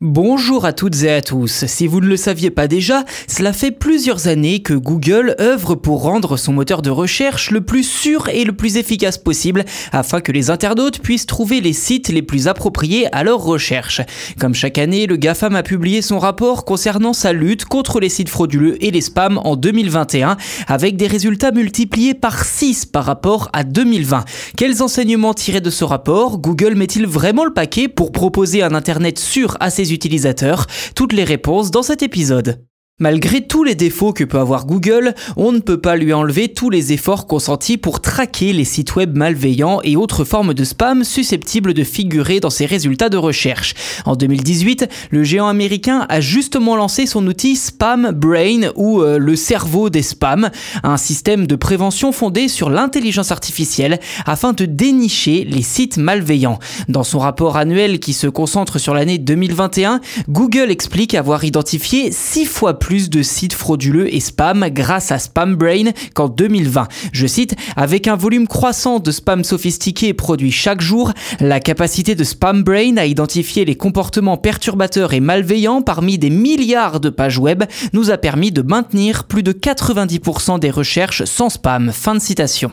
Bonjour à toutes et à tous. Si vous ne le saviez pas déjà, cela fait plusieurs années que Google œuvre pour rendre son moteur de recherche le plus sûr et le plus efficace possible afin que les internautes puissent trouver les sites les plus appropriés à leur recherche. Comme chaque année, le GAFAM a publié son rapport concernant sa lutte contre les sites frauduleux et les spams en 2021 avec des résultats multipliés par 6 par rapport à 2020. Quels enseignements tirés de ce rapport? Google met-il vraiment le paquet pour proposer un Internet sûr à ses utilisateurs Toutes les réponses dans cet épisode. Malgré tous les défauts que peut avoir Google, on ne peut pas lui enlever tous les efforts consentis pour traquer les sites web malveillants et autres formes de spam susceptibles de figurer dans ses résultats de recherche. En 2018, le géant américain a justement lancé son outil Spam Brain ou euh, le cerveau des spams, un système de prévention fondé sur l'intelligence artificielle afin de dénicher les sites malveillants. Dans son rapport annuel qui se concentre sur l'année 2021, Google explique avoir identifié six fois plus plus de sites frauduleux et spam grâce à SpamBrain qu'en 2020. Je cite, avec un volume croissant de spam sophistiqué produit chaque jour, la capacité de SpamBrain à identifier les comportements perturbateurs et malveillants parmi des milliards de pages web nous a permis de maintenir plus de 90% des recherches sans spam. Fin de citation.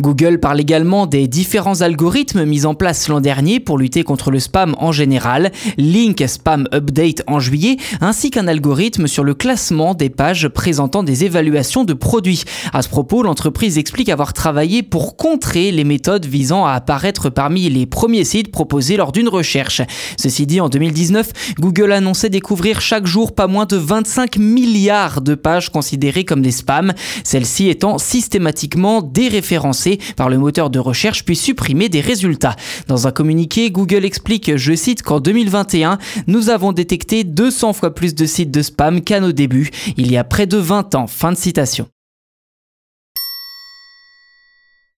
Google parle également des différents algorithmes mis en place l'an dernier pour lutter contre le spam en général, Link Spam Update en juillet, ainsi qu'un algorithme sur le classement des pages présentant des évaluations de produits. À ce propos, l'entreprise explique avoir travaillé pour contrer les méthodes visant à apparaître parmi les premiers sites proposés lors d'une recherche. Ceci dit, en 2019, Google annonçait découvrir chaque jour pas moins de 25 milliards de pages considérées comme des spams, celles-ci étant systématiquement déréférencées par le moteur de recherche puis supprimer des résultats. Dans un communiqué, Google explique, je cite, qu'en 2021, nous avons détecté 200 fois plus de sites de spam qu'à nos débuts, il y a près de 20 ans. Fin de citation.